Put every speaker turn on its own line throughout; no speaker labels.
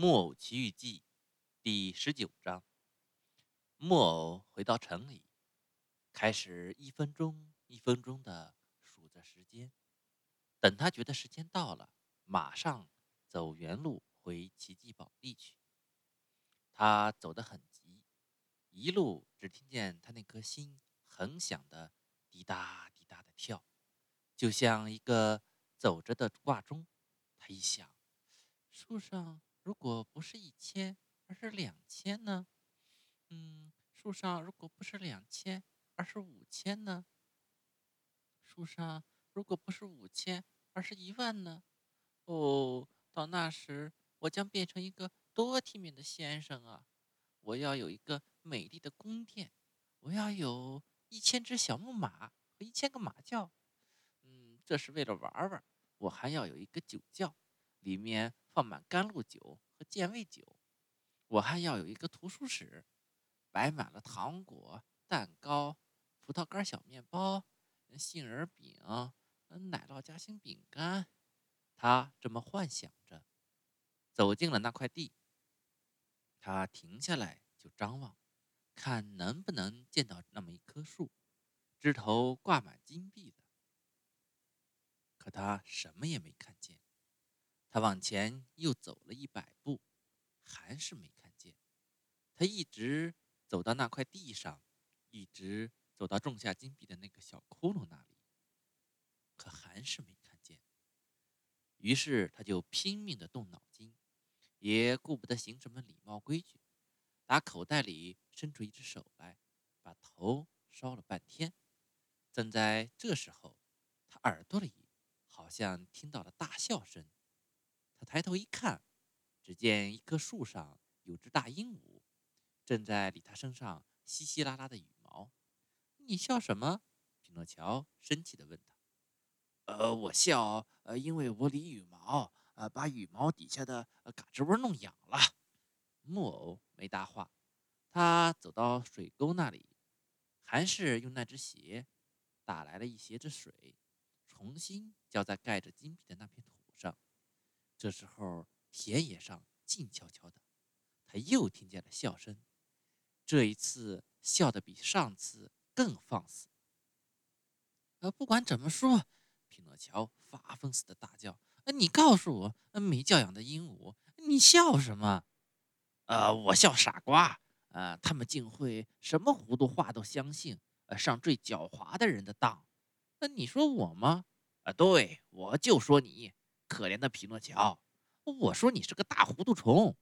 木偶奇遇记第十九章。木偶回到城里，开始一分钟一分钟的数着时间。等他觉得时间到了，马上走原路回奇迹宝地去。他走得很急，一路只听见他那颗心很响的滴答滴答的跳，就像一个走着的挂钟。他一想，树上。如果不是一千，而是两千呢？嗯，树上如果不是两千，而是五千呢？树上如果不是五千，而是一万呢？哦，到那时我将变成一个多体面的先生啊！我要有一个美丽的宫殿，我要有一千只小木马和一千个马厩。嗯，这是为了玩玩。我还要有一个酒窖，里面。放满甘露酒和健胃酒，我还要有一个图书室，摆满了糖果、蛋糕、葡萄干小面包、杏仁饼、奶酪夹心饼干。他这么幻想着，走进了那块地。他停下来就张望，看能不能见到那么一棵树，枝头挂满金币的。可他什么也没看见。他往前又走了一百步，还是没看见。他一直走到那块地上，一直走到种下金币的那个小窟窿那里，可还是没看见。于是他就拼命的动脑筋，也顾不得行什么礼貌规矩，打口袋里伸出一只手来，把头烧了半天。正在这时候，他耳朵里好像听到了大笑声。他抬头一看，只见一棵树上有只大鹦鹉，正在理他身上稀稀拉拉的羽毛。你笑什么？匹诺乔生气地问他。呃，我笑，呃，因为我理羽毛，呃，把羽毛底下的嘎吱窝弄痒了。木偶没搭话，他走到水沟那里，还是用那只鞋打来了一鞋子水，重新浇在盖着金币的那片土上。这时候，田野上静悄悄的，他又听见了笑声。这一次笑得比上次更放肆。呃，不管怎么说，匹诺乔发疯似的大叫：“呃，你告诉我，没教养的鹦鹉，你笑什么？”“呃，我笑傻瓜。呃，他们竟会什么糊涂话都相信，呃，上最狡猾的人的当。那你说我吗？啊，对，我就说你。”可怜的匹诺乔，我说你是个大糊涂虫，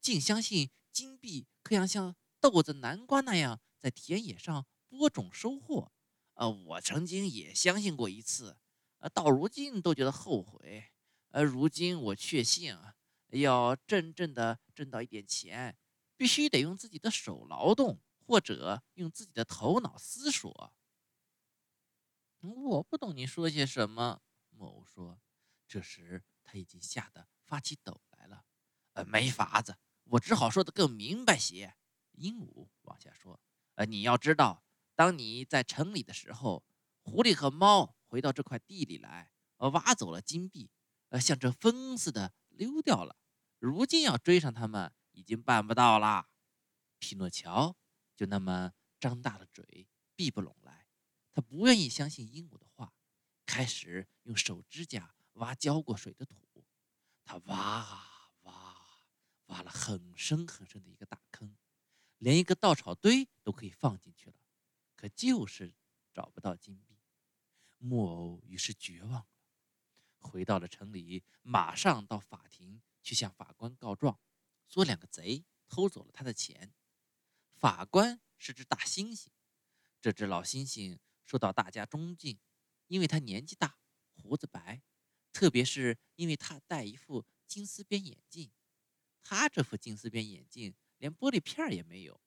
竟相信金币可以像豆子、南瓜那样在田野上播种收获。呃，我曾经也相信过一次，呃，到如今都觉得后悔。呃，如今我确信，要真正的挣到一点钱，必须得用自己的手劳动，或者用自己的头脑思索。我不懂你说些什么，木偶说。这时他已经吓得发起抖来了，呃，没法子，我只好说的更明白些。鹦鹉往下说，呃，你要知道，当你在城里的时候，狐狸和猫回到这块地里来，呃，挖走了金币，呃，像这风似的溜掉了。如今要追上他们，已经办不到了。匹诺乔就那么张大了嘴，闭不拢来。他不愿意相信鹦鹉的话，开始用手指甲。挖浇过水的土，他挖啊挖，挖了很深很深的一个大坑，连一个稻草堆都可以放进去了，可就是找不到金币。木偶于是绝望了，回到了城里，马上到法庭去向法官告状，说两个贼偷走了他的钱。法官是只大猩猩，这只老猩猩受到大家尊敬，因为他年纪大，胡子白。特别是因为他戴一副金丝边眼镜，他这副金丝边眼镜连玻璃片也没有，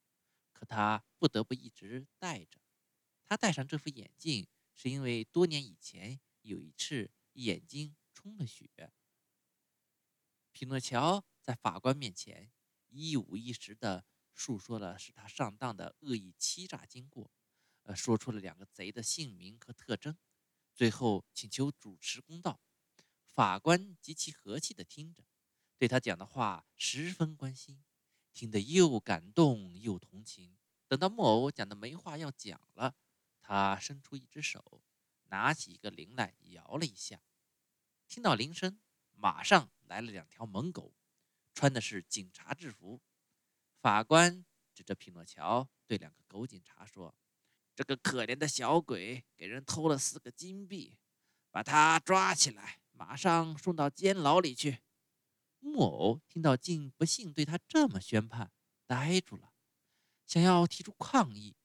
可他不得不一直戴着。他戴上这副眼镜，是因为多年以前有一次眼睛充了血。匹诺乔在法官面前一五一十地述说了使他上当的恶意欺诈经过，呃，说出了两个贼的姓名和特征，最后请求主持公道。法官极其和气地听着，对他讲的话十分关心，听得又感动又同情。等到木偶讲的没话要讲了，他伸出一只手，拿起一个铃来摇了一下，听到铃声，马上来了两条猛狗，穿的是警察制服。法官指着匹诺乔对两个狗警察说：“这个可怜的小鬼给人偷了四个金币。”把他抓起来，马上送到监牢里去。木偶听到竟不幸对他这么宣判，呆住了，想要提出抗议，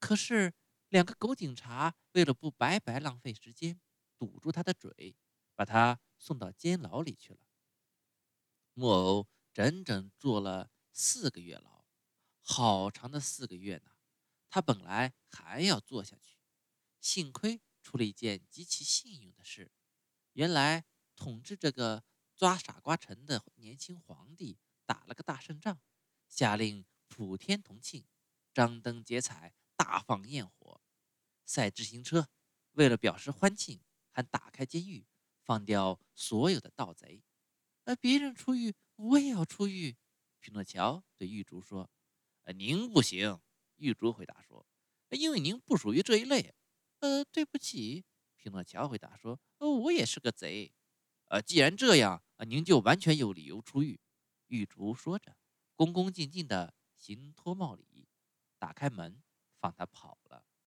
可是两个狗警察为了不白白浪费时间，堵住他的嘴，把他送到监牢里去了。木偶整整坐了四个月牢，好长的四个月呢。他本来还要坐下去，幸亏。出了一件极其幸运的事，原来统治这个抓傻瓜城的年轻皇帝打了个大胜仗，下令普天同庆，张灯结彩，大放焰火，赛自行车。为了表示欢庆，还打开监狱，放掉所有的盗贼。而别人出狱，我也要出狱。匹诺乔对狱卒说：“呃，您不行。”狱卒回答说：“因为您不属于这一类。”呃，对不起，匹诺乔回答说：“哦，我也是个贼。呃，既然这样，呃，您就完全有理由出狱。”狱卒说着，恭恭敬敬的行脱帽礼，打开门，放他跑了。